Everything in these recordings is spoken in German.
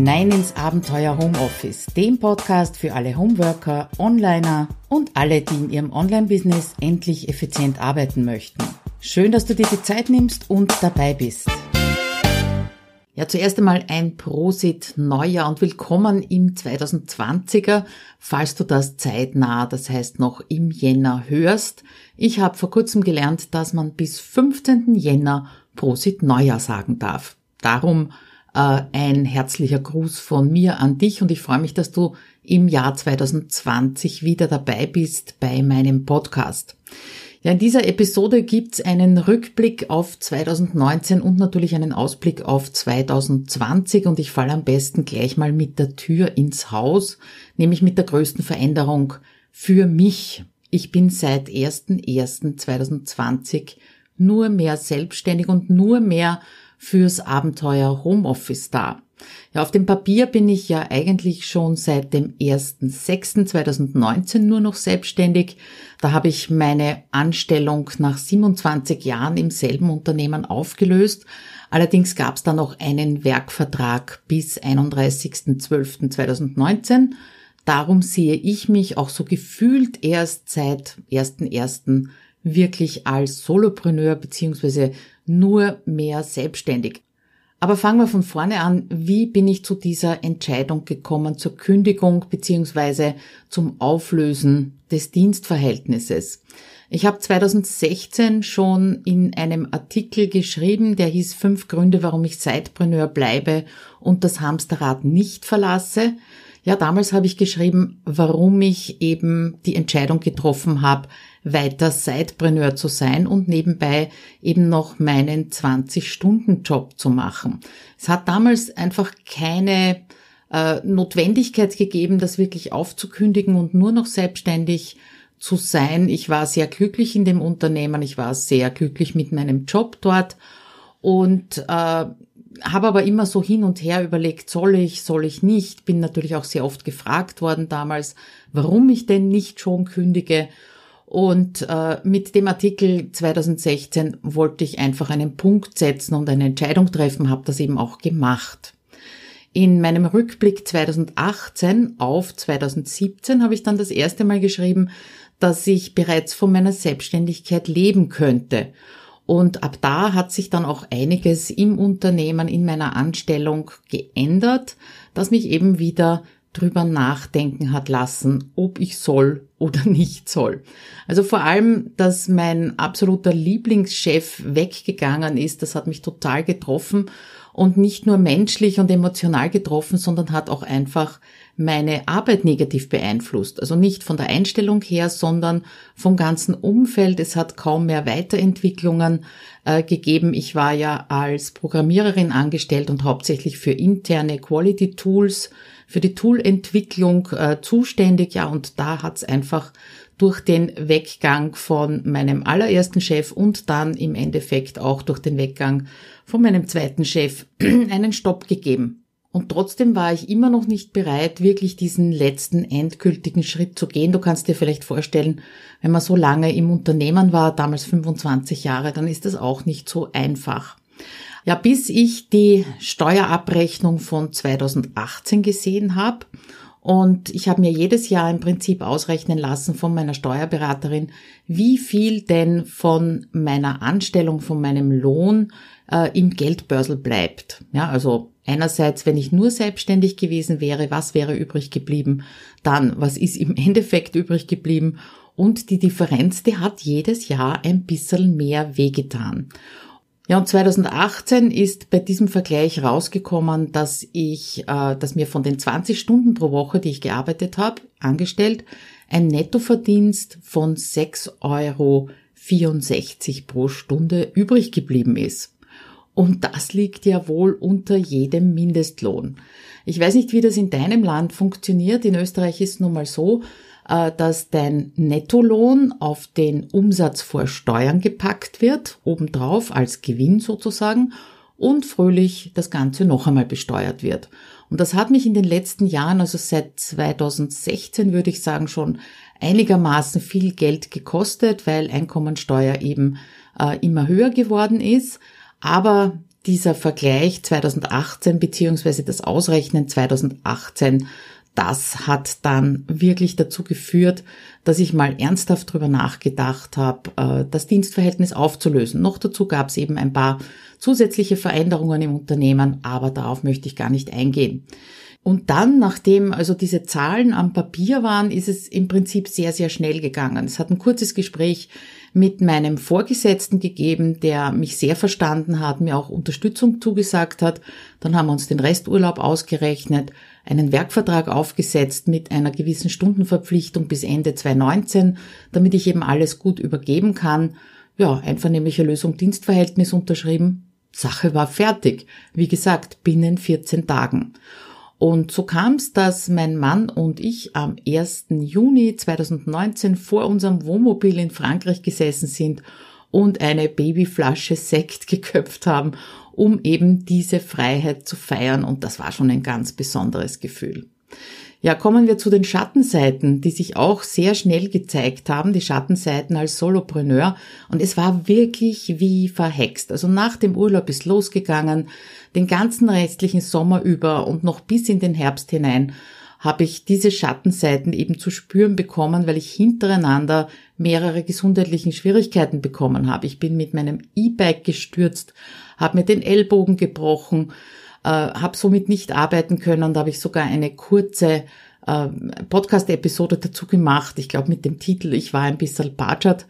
hinein ins Abenteuer Homeoffice, dem Podcast für alle Homeworker, Onliner und alle, die in ihrem Online-Business endlich effizient arbeiten möchten. Schön, dass du dir die Zeit nimmst und dabei bist. Ja, zuerst einmal ein Prosit Neujahr und willkommen im 2020er, falls du das zeitnah, das heißt noch im Jänner hörst. Ich habe vor kurzem gelernt, dass man bis 15. Jänner Prosit Neujahr sagen darf. Darum ein herzlicher Gruß von mir an dich und ich freue mich, dass du im Jahr 2020 wieder dabei bist bei meinem Podcast. Ja, in dieser Episode gibt's einen Rückblick auf 2019 und natürlich einen Ausblick auf 2020 und ich falle am besten gleich mal mit der Tür ins Haus, nämlich mit der größten Veränderung für mich. Ich bin seit 01.01.2020 nur mehr selbstständig und nur mehr fürs Abenteuer Homeoffice da. Ja, auf dem Papier bin ich ja eigentlich schon seit dem 1.6.2019 nur noch selbstständig. Da habe ich meine Anstellung nach 27 Jahren im selben Unternehmen aufgelöst. Allerdings gab es da noch einen Werkvertrag bis 31.12.2019. Darum sehe ich mich auch so gefühlt erst seit 1.1. wirklich als Solopreneur beziehungsweise nur mehr selbstständig. Aber fangen wir von vorne an. Wie bin ich zu dieser Entscheidung gekommen, zur Kündigung beziehungsweise zum Auflösen des Dienstverhältnisses? Ich habe 2016 schon in einem Artikel geschrieben, der hieß Fünf Gründe, warum ich Zeitpreneur bleibe und das Hamsterrad nicht verlasse. Ja, damals habe ich geschrieben, warum ich eben die Entscheidung getroffen habe, weiter Sidepreneur zu sein und nebenbei eben noch meinen 20-Stunden-Job zu machen. Es hat damals einfach keine äh, Notwendigkeit gegeben, das wirklich aufzukündigen und nur noch selbstständig zu sein. Ich war sehr glücklich in dem Unternehmen, ich war sehr glücklich mit meinem Job dort und äh, habe aber immer so hin und her überlegt, soll ich, soll ich nicht. Bin natürlich auch sehr oft gefragt worden damals, warum ich denn nicht schon kündige. Und äh, mit dem Artikel 2016 wollte ich einfach einen Punkt setzen und eine Entscheidung treffen, habe das eben auch gemacht. In meinem Rückblick 2018 auf 2017 habe ich dann das erste Mal geschrieben, dass ich bereits von meiner Selbstständigkeit leben könnte und ab da hat sich dann auch einiges im Unternehmen, in meiner Anstellung geändert, das mich eben wieder drüber nachdenken hat lassen, ob ich soll oder nicht soll. Also vor allem, dass mein absoluter Lieblingschef weggegangen ist, das hat mich total getroffen und nicht nur menschlich und emotional getroffen, sondern hat auch einfach meine Arbeit negativ beeinflusst. Also nicht von der Einstellung her, sondern vom ganzen Umfeld. Es hat kaum mehr Weiterentwicklungen äh, gegeben. Ich war ja als Programmiererin angestellt und hauptsächlich für interne Quality Tools, für die Toolentwicklung äh, zuständig. Ja, und da hat es einfach durch den Weggang von meinem allerersten Chef und dann im Endeffekt auch durch den Weggang von meinem zweiten Chef einen Stopp gegeben. Und trotzdem war ich immer noch nicht bereit, wirklich diesen letzten endgültigen Schritt zu gehen. Du kannst dir vielleicht vorstellen, wenn man so lange im Unternehmen war, damals 25 Jahre, dann ist das auch nicht so einfach. Ja, bis ich die Steuerabrechnung von 2018 gesehen habe und ich habe mir jedes Jahr im Prinzip ausrechnen lassen von meiner Steuerberaterin, wie viel denn von meiner Anstellung, von meinem Lohn äh, im Geldbörsel bleibt. Ja, also einerseits, wenn ich nur selbstständig gewesen wäre, was wäre übrig geblieben? Dann, was ist im Endeffekt übrig geblieben? Und die Differenz, die hat jedes Jahr ein bisschen mehr wehgetan. Ja, und 2018 ist bei diesem Vergleich rausgekommen, dass ich, äh, dass mir von den 20 Stunden pro Woche, die ich gearbeitet habe, angestellt, ein Nettoverdienst von 6,64 Euro pro Stunde übrig geblieben ist. Und das liegt ja wohl unter jedem Mindestlohn. Ich weiß nicht, wie das in deinem Land funktioniert. In Österreich ist es nun mal so, dass dein Nettolohn auf den Umsatz vor Steuern gepackt wird, obendrauf als Gewinn sozusagen, und fröhlich das Ganze noch einmal besteuert wird. Und das hat mich in den letzten Jahren, also seit 2016 würde ich sagen, schon einigermaßen viel Geld gekostet, weil Einkommensteuer eben äh, immer höher geworden ist. Aber dieser Vergleich 2018 beziehungsweise das Ausrechnen 2018 das hat dann wirklich dazu geführt, dass ich mal ernsthaft drüber nachgedacht habe, äh, das Dienstverhältnis aufzulösen. Noch dazu gab es eben ein paar zusätzliche Veränderungen im Unternehmen, aber darauf möchte ich gar nicht eingehen. Und dann, nachdem also diese Zahlen am Papier waren, ist es im Prinzip sehr, sehr schnell gegangen. Es hat ein kurzes Gespräch mit meinem Vorgesetzten gegeben, der mich sehr verstanden hat, mir auch Unterstützung zugesagt hat. Dann haben wir uns den Resturlaub ausgerechnet, einen Werkvertrag aufgesetzt mit einer gewissen Stundenverpflichtung bis Ende 2019, damit ich eben alles gut übergeben kann. Ja, einvernehmliche Lösung Dienstverhältnis unterschrieben. Sache war fertig. Wie gesagt, binnen 14 Tagen. Und so kam es, dass mein Mann und ich am 1. Juni 2019 vor unserem Wohnmobil in Frankreich gesessen sind und eine Babyflasche Sekt geköpft haben, um eben diese Freiheit zu feiern. Und das war schon ein ganz besonderes Gefühl. Ja, kommen wir zu den Schattenseiten, die sich auch sehr schnell gezeigt haben, die Schattenseiten als Solopreneur. Und es war wirklich wie verhext. Also nach dem Urlaub ist losgegangen, den ganzen restlichen Sommer über und noch bis in den Herbst hinein habe ich diese Schattenseiten eben zu spüren bekommen, weil ich hintereinander mehrere gesundheitlichen Schwierigkeiten bekommen habe. Ich bin mit meinem E-Bike gestürzt, habe mir den Ellbogen gebrochen, äh, habe somit nicht arbeiten können. Da habe ich sogar eine kurze äh, Podcast-Episode dazu gemacht. Ich glaube mit dem Titel Ich war ein bisschen patschert.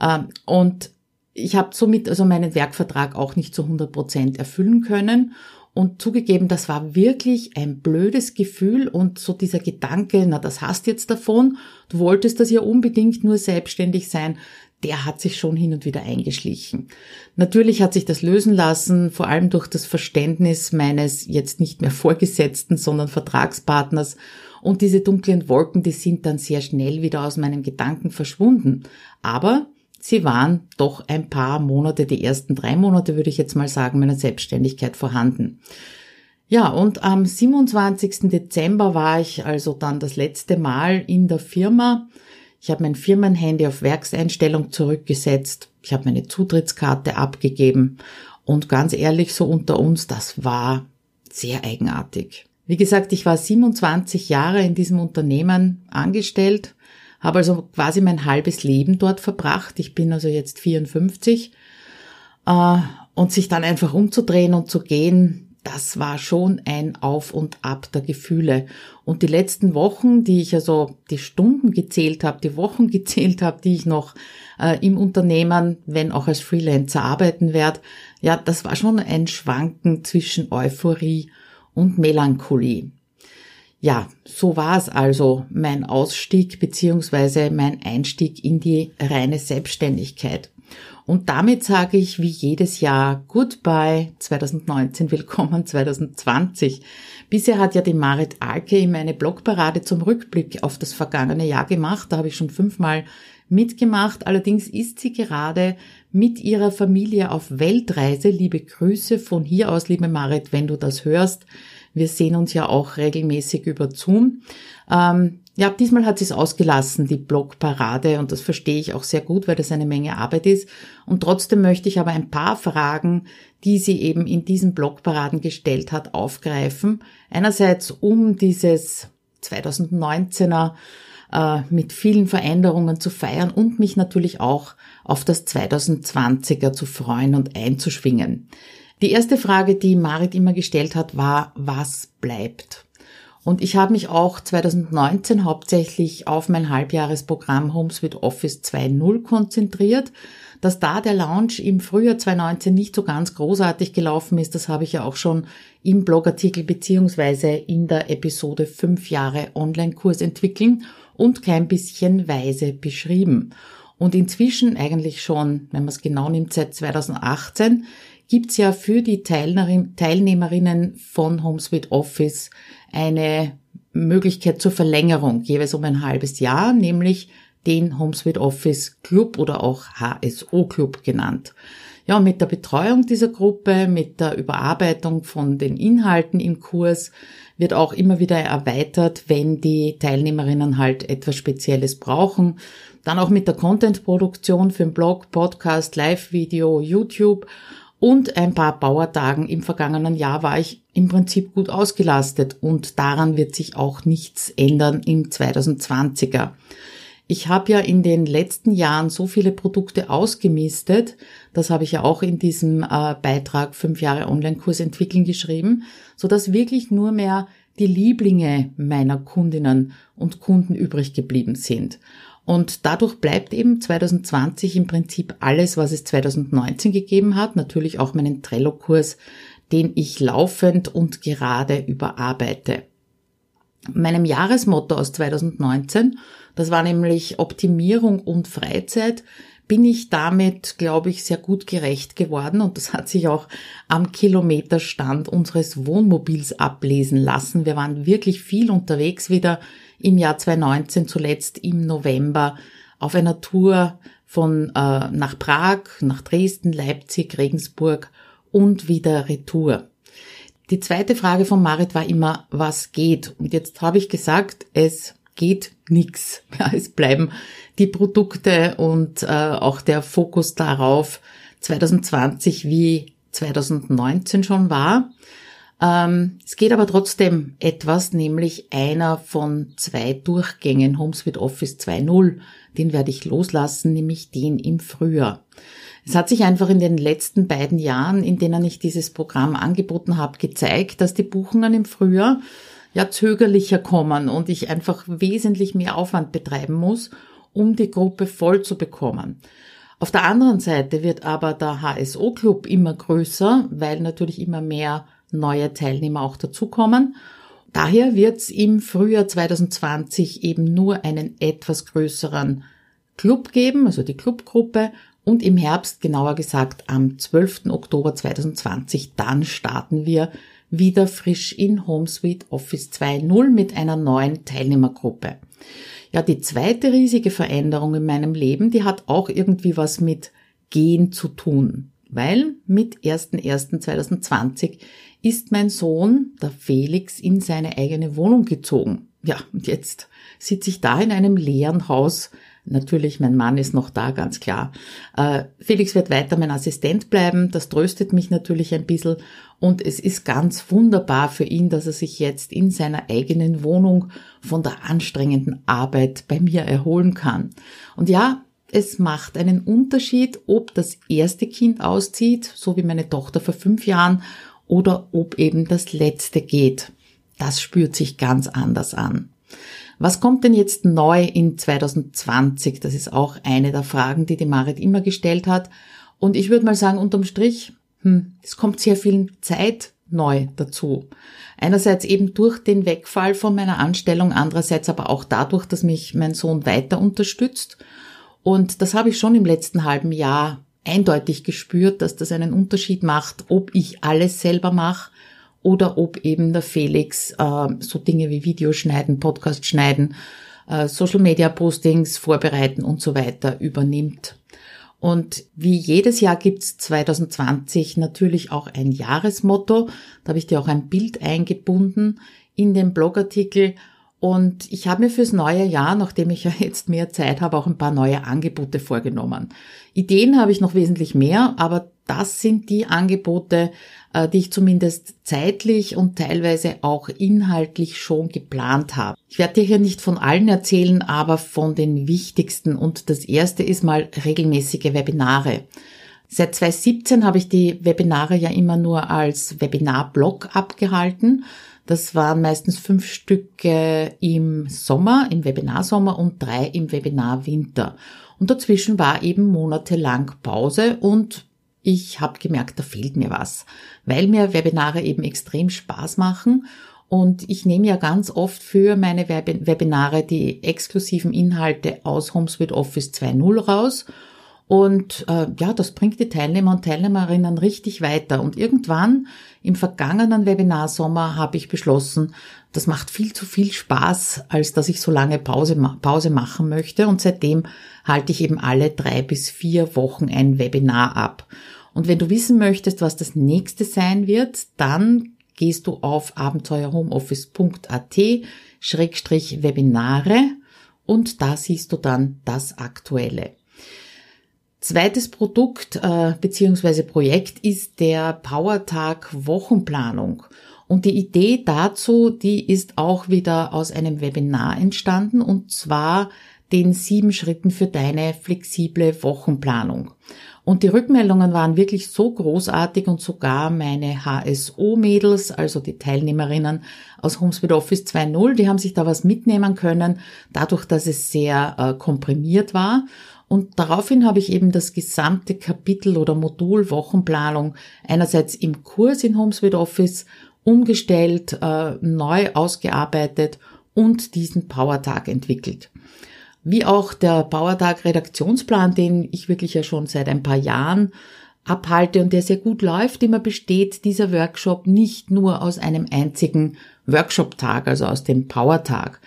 Äh, und ich habe somit also meinen Werkvertrag auch nicht zu 100 Prozent erfüllen können. Und zugegeben, das war wirklich ein blödes Gefühl und so dieser Gedanke, na, das hast jetzt davon, du wolltest das ja unbedingt nur selbstständig sein, der hat sich schon hin und wieder eingeschlichen. Natürlich hat sich das lösen lassen, vor allem durch das Verständnis meines jetzt nicht mehr Vorgesetzten, sondern Vertragspartners. Und diese dunklen Wolken, die sind dann sehr schnell wieder aus meinen Gedanken verschwunden. Aber sie waren doch ein paar Monate, die ersten drei Monate würde ich jetzt mal sagen, meiner Selbstständigkeit vorhanden. Ja, und am 27. Dezember war ich also dann das letzte Mal in der Firma. Ich habe mein Firmenhandy auf Werkseinstellung zurückgesetzt. Ich habe meine Zutrittskarte abgegeben. Und ganz ehrlich, so unter uns, das war sehr eigenartig. Wie gesagt, ich war 27 Jahre in diesem Unternehmen angestellt, habe also quasi mein halbes Leben dort verbracht. Ich bin also jetzt 54. Äh, und sich dann einfach umzudrehen und zu gehen, das war schon ein Auf und Ab der Gefühle. Und die letzten Wochen, die ich also die Stunden gezählt habe, die Wochen gezählt habe, die ich noch äh, im Unternehmen, wenn auch als Freelancer arbeiten werde, ja, das war schon ein Schwanken zwischen Euphorie und Melancholie. Ja, so war es also mein Ausstieg beziehungsweise mein Einstieg in die reine Selbstständigkeit. Und damit sage ich wie jedes Jahr Goodbye 2019, willkommen 2020. Bisher hat ja die Marit Alke in meine Blogparade zum Rückblick auf das vergangene Jahr gemacht. Da habe ich schon fünfmal mitgemacht. Allerdings ist sie gerade mit ihrer Familie auf Weltreise. Liebe Grüße von hier aus, liebe Marit, wenn du das hörst. Wir sehen uns ja auch regelmäßig über Zoom. Ähm, ja, diesmal hat sie es ausgelassen, die Blogparade, und das verstehe ich auch sehr gut, weil das eine Menge Arbeit ist. Und trotzdem möchte ich aber ein paar Fragen, die sie eben in diesen Blogparaden gestellt hat, aufgreifen. Einerseits um dieses 2019er äh, mit vielen Veränderungen zu feiern und mich natürlich auch auf das 2020er zu freuen und einzuschwingen. Die erste Frage, die Marit immer gestellt hat, war, was bleibt? Und ich habe mich auch 2019 hauptsächlich auf mein Halbjahresprogramm HomeSuite Office 2.0 konzentriert. Dass da der Launch im Frühjahr 2019 nicht so ganz großartig gelaufen ist, das habe ich ja auch schon im Blogartikel beziehungsweise in der Episode 5 Jahre Online-Kurs entwickeln und kein bisschen weise beschrieben. Und inzwischen eigentlich schon, wenn man es genau nimmt, seit 2018 gibt's ja für die Teilnehmerinnen von HomeSuite Office eine Möglichkeit zur Verlängerung, jeweils um ein halbes Jahr, nämlich den HomeSuite Office Club oder auch HSO Club genannt. Ja, mit der Betreuung dieser Gruppe, mit der Überarbeitung von den Inhalten im Kurs wird auch immer wieder erweitert, wenn die Teilnehmerinnen halt etwas Spezielles brauchen. Dann auch mit der Content-Produktion für den Blog, Podcast, Live-Video, YouTube und ein paar Bauertagen im vergangenen Jahr war ich im Prinzip gut ausgelastet und daran wird sich auch nichts ändern im 2020er. Ich habe ja in den letzten Jahren so viele Produkte ausgemistet, das habe ich ja auch in diesem äh, Beitrag fünf Jahre Online-Kurs entwickeln geschrieben, so dass wirklich nur mehr die Lieblinge meiner Kundinnen und Kunden übrig geblieben sind. Und dadurch bleibt eben 2020 im Prinzip alles, was es 2019 gegeben hat, natürlich auch meinen Trello-Kurs, den ich laufend und gerade überarbeite. Meinem Jahresmotto aus 2019, das war nämlich Optimierung und Freizeit, bin ich damit, glaube ich, sehr gut gerecht geworden und das hat sich auch am Kilometerstand unseres Wohnmobils ablesen lassen. Wir waren wirklich viel unterwegs wieder im Jahr 2019, zuletzt im November, auf einer Tour von äh, nach Prag, nach Dresden, Leipzig, Regensburg und wieder Retour. Die zweite Frage von Marit war immer, was geht? Und jetzt habe ich gesagt, es geht nix. Ja, es bleiben die Produkte und äh, auch der Fokus darauf 2020 wie 2019 schon war. Ähm, es geht aber trotzdem etwas, nämlich einer von zwei Durchgängen HomeSuite Office 2.0. Den werde ich loslassen, nämlich den im Frühjahr. Es hat sich einfach in den letzten beiden Jahren, in denen ich dieses Programm angeboten habe, gezeigt, dass die Buchungen im Frühjahr ja zögerlicher kommen und ich einfach wesentlich mehr Aufwand betreiben muss, um die Gruppe voll zu bekommen. Auf der anderen Seite wird aber der HSO Club immer größer, weil natürlich immer mehr neue Teilnehmer auch dazukommen. Daher wird es im Frühjahr 2020 eben nur einen etwas größeren Club geben, also die Clubgruppe, und im Herbst, genauer gesagt am 12. Oktober 2020, dann starten wir wieder frisch in HomeSuite Office 2.0 mit einer neuen Teilnehmergruppe. Ja, die zweite riesige Veränderung in meinem Leben, die hat auch irgendwie was mit Gehen zu tun, weil mit 1.1.2020 ist mein Sohn, der Felix, in seine eigene Wohnung gezogen. Ja, und jetzt sitze ich da in einem leeren Haus. Natürlich, mein Mann ist noch da, ganz klar. Äh, Felix wird weiter mein Assistent bleiben. Das tröstet mich natürlich ein bisschen. Und es ist ganz wunderbar für ihn, dass er sich jetzt in seiner eigenen Wohnung von der anstrengenden Arbeit bei mir erholen kann. Und ja, es macht einen Unterschied, ob das erste Kind auszieht, so wie meine Tochter vor fünf Jahren, oder ob eben das letzte geht. Das spürt sich ganz anders an. Was kommt denn jetzt neu in 2020? Das ist auch eine der Fragen, die die Marit immer gestellt hat. Und ich würde mal sagen, unterm Strich, hm, es kommt sehr viel Zeit neu dazu. Einerseits eben durch den Wegfall von meiner Anstellung, andererseits aber auch dadurch, dass mich mein Sohn weiter unterstützt. Und das habe ich schon im letzten halben Jahr eindeutig gespürt, dass das einen Unterschied macht, ob ich alles selber mache oder ob eben der Felix äh, so Dinge wie Videos schneiden, Podcast schneiden, äh, Social Media Postings vorbereiten und so weiter übernimmt. Und wie jedes Jahr gibt's 2020 natürlich auch ein Jahresmotto. Da habe ich dir auch ein Bild eingebunden in den Blogartikel. Und ich habe mir fürs neue Jahr, nachdem ich ja jetzt mehr Zeit habe, auch ein paar neue Angebote vorgenommen. Ideen habe ich noch wesentlich mehr, aber das sind die Angebote, äh, die ich zumindest zeitlich und teilweise auch inhaltlich schon geplant habe. Ich werde dir hier nicht von allen erzählen, aber von den wichtigsten. Und das erste ist mal regelmäßige Webinare. Seit 2017 habe ich die Webinare ja immer nur als Webinar-Blog abgehalten. Das waren meistens fünf Stücke im Sommer, im Webinarsommer und drei im Webinarwinter. Und dazwischen war eben monatelang Pause und ich habe gemerkt, da fehlt mir was, weil mir Webinare eben extrem Spaß machen und ich nehme ja ganz oft für meine Webinare die exklusiven Inhalte aus HomeSuite Office 2.0 raus und äh, ja, das bringt die Teilnehmer und Teilnehmerinnen richtig weiter. Und irgendwann im vergangenen Webinarsommer habe ich beschlossen, das macht viel zu viel Spaß, als dass ich so lange Pause, Pause machen möchte. Und seitdem halte ich eben alle drei bis vier Wochen ein Webinar ab. Und wenn du wissen möchtest, was das nächste sein wird, dann gehst du auf abenteuerhomeoffice.at Schrägstrich Webinare und da siehst du dann das aktuelle. Zweites Produkt äh, bzw. Projekt ist der Powertag Wochenplanung. Und die Idee dazu, die ist auch wieder aus einem Webinar entstanden und zwar den sieben Schritten für deine flexible Wochenplanung. Und die Rückmeldungen waren wirklich so großartig und sogar meine HSO-Mädels, also die Teilnehmerinnen aus HomeSpeed Office 2.0, die haben sich da was mitnehmen können, dadurch, dass es sehr äh, komprimiert war. Und daraufhin habe ich eben das gesamte Kapitel oder Modul Wochenplanung einerseits im Kurs in HomeSuite Office umgestellt, äh, neu ausgearbeitet und diesen Powertag entwickelt. Wie auch der Powertag Redaktionsplan, den ich wirklich ja schon seit ein paar Jahren abhalte und der sehr gut läuft, immer besteht dieser Workshop nicht nur aus einem einzigen Workshop-Tag, also aus dem Powertag.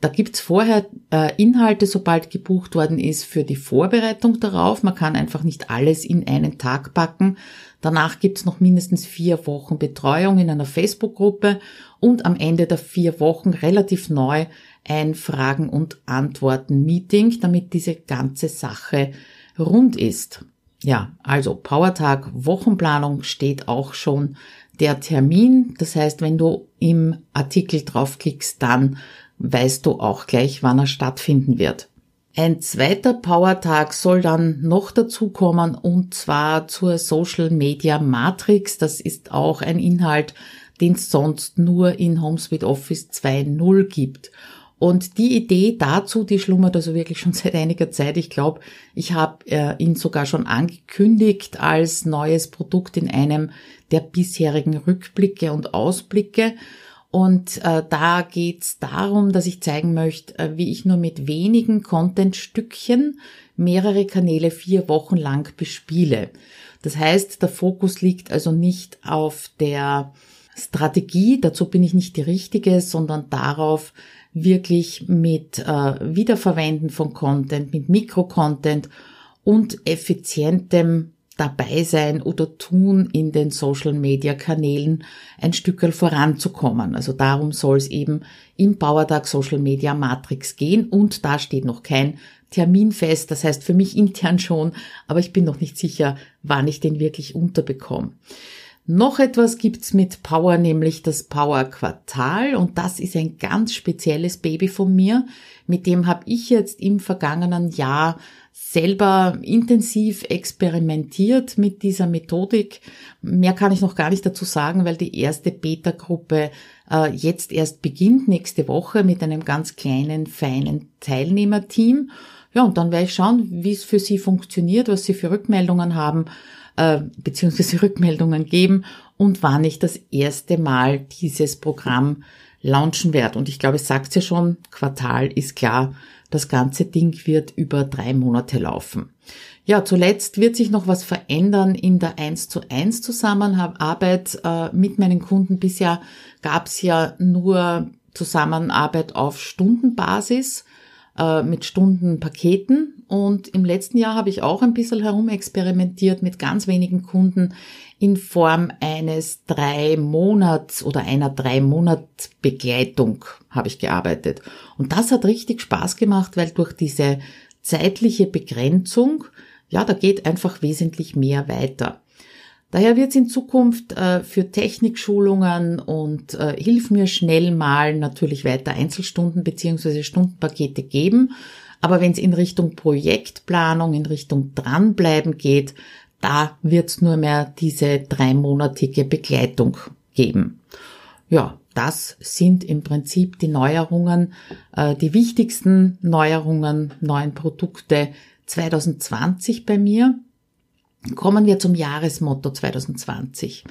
Da gibt's vorher äh, Inhalte, sobald gebucht worden ist, für die Vorbereitung darauf. Man kann einfach nicht alles in einen Tag packen. Danach gibt's noch mindestens vier Wochen Betreuung in einer Facebook-Gruppe und am Ende der vier Wochen relativ neu ein Fragen- und Antworten-Meeting, damit diese ganze Sache rund ist. Ja, also Powertag Wochenplanung steht auch schon der Termin. Das heißt, wenn du im Artikel draufklickst, dann weißt du auch gleich, wann er stattfinden wird. Ein zweiter Powertag soll dann noch dazukommen und zwar zur Social Media Matrix. Das ist auch ein Inhalt, den es sonst nur in HomeSuite Office 2.0 gibt. Und die Idee dazu, die schlummert also wirklich schon seit einiger Zeit. Ich glaube, ich habe äh, ihn sogar schon angekündigt als neues Produkt in einem der bisherigen Rückblicke und Ausblicke. Und äh, da geht's darum, dass ich zeigen möchte, äh, wie ich nur mit wenigen Contentstückchen mehrere Kanäle vier Wochen lang bespiele. Das heißt, der Fokus liegt also nicht auf der Strategie, dazu bin ich nicht die richtige, sondern darauf, wirklich mit äh, Wiederverwenden von Content, mit Mikrocontent und effizientem dabei sein oder tun in den Social Media Kanälen ein Stückel voranzukommen. Also darum soll es eben im Powertag Social Media Matrix gehen und da steht noch kein Termin fest, das heißt für mich intern schon, aber ich bin noch nicht sicher, wann ich den wirklich unterbekomme. Noch etwas gibt's mit Power, nämlich das Power Quartal und das ist ein ganz spezielles Baby von mir. Mit dem habe ich jetzt im vergangenen Jahr selber intensiv experimentiert mit dieser Methodik. Mehr kann ich noch gar nicht dazu sagen, weil die erste Beta-Gruppe äh, jetzt erst beginnt, nächste Woche mit einem ganz kleinen, feinen Teilnehmerteam. Ja, und dann werde ich schauen, wie es für Sie funktioniert, was Sie für Rückmeldungen haben, äh, beziehungsweise Rückmeldungen geben und wann ich das erste Mal dieses Programm launchen werde. Und ich glaube, es sagt ja schon, Quartal ist klar, das ganze Ding wird über drei Monate laufen. Ja, zuletzt wird sich noch was verändern in der 1 zu 1 Zusammenarbeit äh, mit meinen Kunden. Bisher gab es ja nur Zusammenarbeit auf Stundenbasis äh, mit Stundenpaketen. Und im letzten Jahr habe ich auch ein bisschen herumexperimentiert mit ganz wenigen Kunden in Form eines drei Monats oder einer drei Monat Begleitung habe ich gearbeitet. Und das hat richtig Spaß gemacht, weil durch diese zeitliche Begrenzung, ja, da geht einfach wesentlich mehr weiter. Daher wird es in Zukunft äh, für Technikschulungen und äh, Hilf mir schnell mal natürlich weiter Einzelstunden beziehungsweise Stundenpakete geben. Aber wenn es in Richtung Projektplanung, in Richtung Dranbleiben geht, da wird es nur mehr diese dreimonatige Begleitung geben. Ja, das sind im Prinzip die Neuerungen, äh, die wichtigsten Neuerungen, neuen Produkte 2020 bei mir. Kommen wir zum Jahresmotto 2020.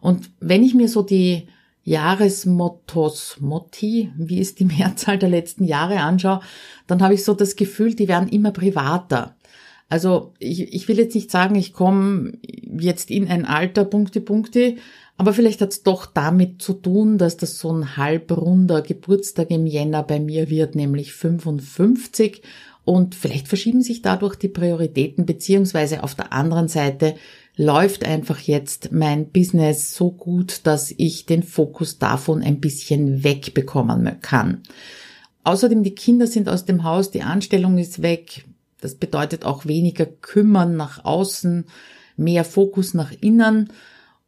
Und wenn ich mir so die Jahresmottos, Motti, wie ist die Mehrzahl der letzten Jahre anschaue, dann habe ich so das Gefühl, die werden immer privater. Also ich, ich will jetzt nicht sagen, ich komme jetzt in ein Alter, Punkte, Punkte, aber vielleicht hat es doch damit zu tun, dass das so ein halbrunder Geburtstag im Jänner bei mir wird, nämlich 55. Und vielleicht verschieben sich dadurch die Prioritäten, beziehungsweise auf der anderen Seite läuft einfach jetzt mein Business so gut, dass ich den Fokus davon ein bisschen wegbekommen kann. Außerdem, die Kinder sind aus dem Haus, die Anstellung ist weg, Das bedeutet auch weniger kümmern nach außen, mehr Fokus nach innen.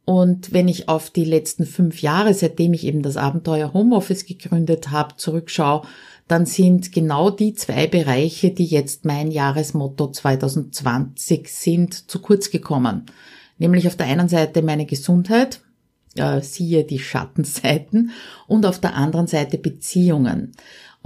Und wenn ich auf die letzten fünf Jahre, seitdem ich eben das Abenteuer Homeoffice gegründet habe, zurückschaue, dann sind genau die zwei Bereiche, die jetzt mein Jahresmotto 2020 sind, zu kurz gekommen. Nämlich auf der einen Seite meine Gesundheit, äh, siehe die Schattenseiten, und auf der anderen Seite Beziehungen.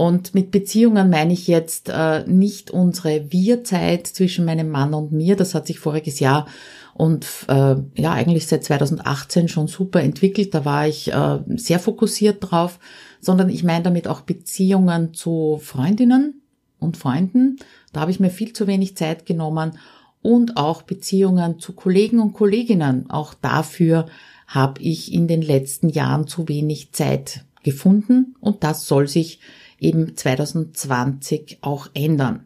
Und mit Beziehungen meine ich jetzt äh, nicht unsere Wir-Zeit zwischen meinem Mann und mir. Das hat sich voriges Jahr und äh, ja eigentlich seit 2018 schon super entwickelt. Da war ich äh, sehr fokussiert drauf, sondern ich meine damit auch Beziehungen zu Freundinnen und Freunden. Da habe ich mir viel zu wenig Zeit genommen und auch Beziehungen zu Kollegen und Kolleginnen. Auch dafür habe ich in den letzten Jahren zu wenig Zeit gefunden und das soll sich eben 2020 auch ändern.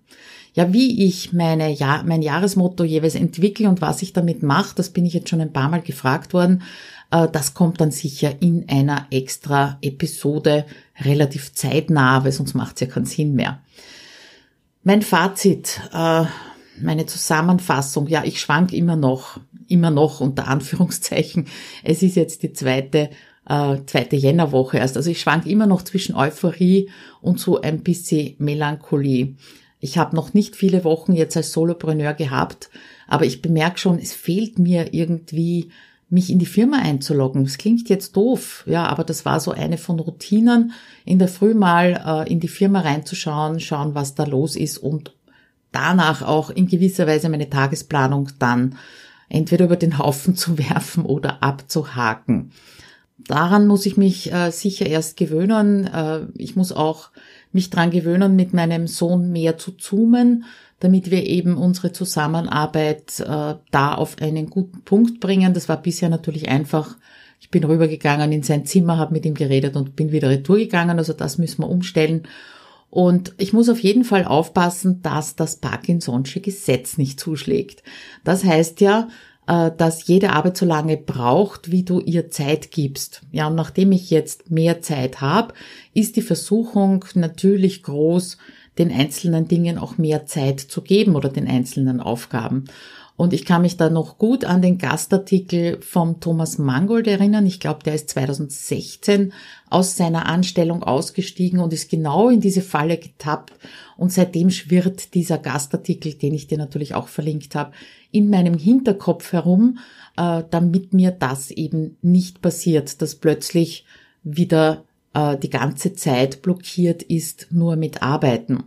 Ja, wie ich meine, ja, mein Jahresmotto jeweils entwickle und was ich damit mache, das bin ich jetzt schon ein paar Mal gefragt worden. Äh, das kommt dann sicher in einer extra Episode relativ zeitnah, weil sonst macht es ja keinen Sinn mehr. Mein Fazit, äh, meine Zusammenfassung, ja, ich schwank immer noch, immer noch unter Anführungszeichen. Es ist jetzt die zweite äh, zweite Jännerwoche erst. Also ich schwank immer noch zwischen Euphorie und so ein bisschen Melancholie. Ich habe noch nicht viele Wochen jetzt als Solopreneur gehabt, aber ich bemerke schon, es fehlt mir irgendwie, mich in die Firma einzuloggen. Es klingt jetzt doof, ja, aber das war so eine von Routinen, in der Früh mal äh, in die Firma reinzuschauen, schauen, was da los ist und danach auch in gewisser Weise meine Tagesplanung dann entweder über den Haufen zu werfen oder abzuhaken daran muss ich mich äh, sicher erst gewöhnen. Äh, ich muss auch mich dran gewöhnen, mit meinem Sohn mehr zu zoomen, damit wir eben unsere Zusammenarbeit äh, da auf einen guten Punkt bringen. Das war bisher natürlich einfach. Ich bin rübergegangen in sein Zimmer, habe mit ihm geredet und bin wieder retour gegangen. Also das müssen wir umstellen. Und ich muss auf jeden Fall aufpassen, dass das Parkinson'sche Gesetz nicht zuschlägt. Das heißt ja, dass jede Arbeit so lange braucht, wie du ihr Zeit gibst. Ja, und nachdem ich jetzt mehr Zeit habe, ist die Versuchung natürlich groß, den einzelnen Dingen auch mehr Zeit zu geben oder den einzelnen Aufgaben. Und ich kann mich da noch gut an den Gastartikel vom Thomas Mangold erinnern. Ich glaube, der ist 2016 aus seiner Anstellung ausgestiegen und ist genau in diese Falle getappt. Und seitdem schwirrt dieser Gastartikel, den ich dir natürlich auch verlinkt habe, in meinem Hinterkopf herum, äh, damit mir das eben nicht passiert, dass plötzlich wieder äh, die ganze Zeit blockiert ist, nur mit Arbeiten.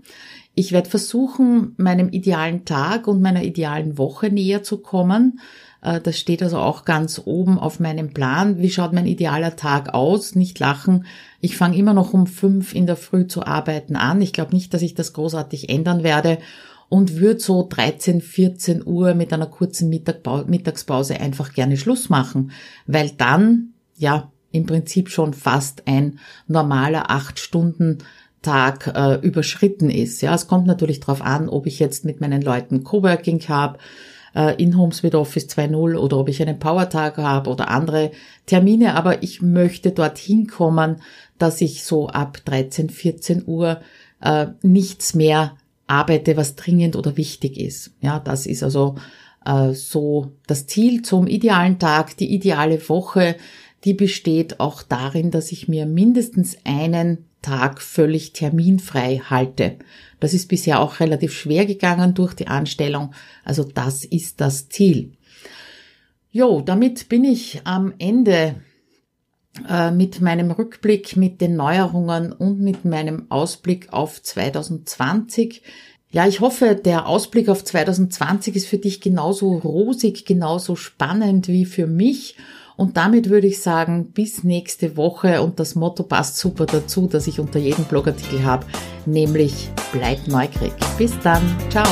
Ich werde versuchen, meinem idealen Tag und meiner idealen Woche näher zu kommen. Äh, das steht also auch ganz oben auf meinem Plan. Wie schaut mein idealer Tag aus? Nicht lachen. Ich fange immer noch um fünf in der Früh zu arbeiten an. Ich glaube nicht, dass ich das großartig ändern werde und würde so 13, 14 Uhr mit einer kurzen Mittagspause einfach gerne Schluss machen, weil dann, ja, im Prinzip schon fast ein normaler acht Stunden Tag äh, überschritten ist. Ja, es kommt natürlich darauf an, ob ich jetzt mit meinen Leuten Coworking habe, äh, in Homes with Office 2.0 oder ob ich einen Power-Tag habe oder andere Termine, aber ich möchte dorthin kommen, dass ich so ab 13, 14 Uhr äh, nichts mehr arbeite, was dringend oder wichtig ist. Ja, das ist also äh, so das Ziel zum idealen Tag, die ideale Woche, die besteht auch darin, dass ich mir mindestens einen Tag völlig terminfrei halte. Das ist bisher auch relativ schwer gegangen durch die Anstellung. Also das ist das Ziel. Jo, damit bin ich am Ende äh, mit meinem Rückblick, mit den Neuerungen und mit meinem Ausblick auf 2020. Ja, ich hoffe, der Ausblick auf 2020 ist für dich genauso rosig, genauso spannend wie für mich. Und damit würde ich sagen, bis nächste Woche. Und das Motto passt super dazu, dass ich unter jedem Blogartikel habe, nämlich bleib neugierig. Bis dann. Ciao.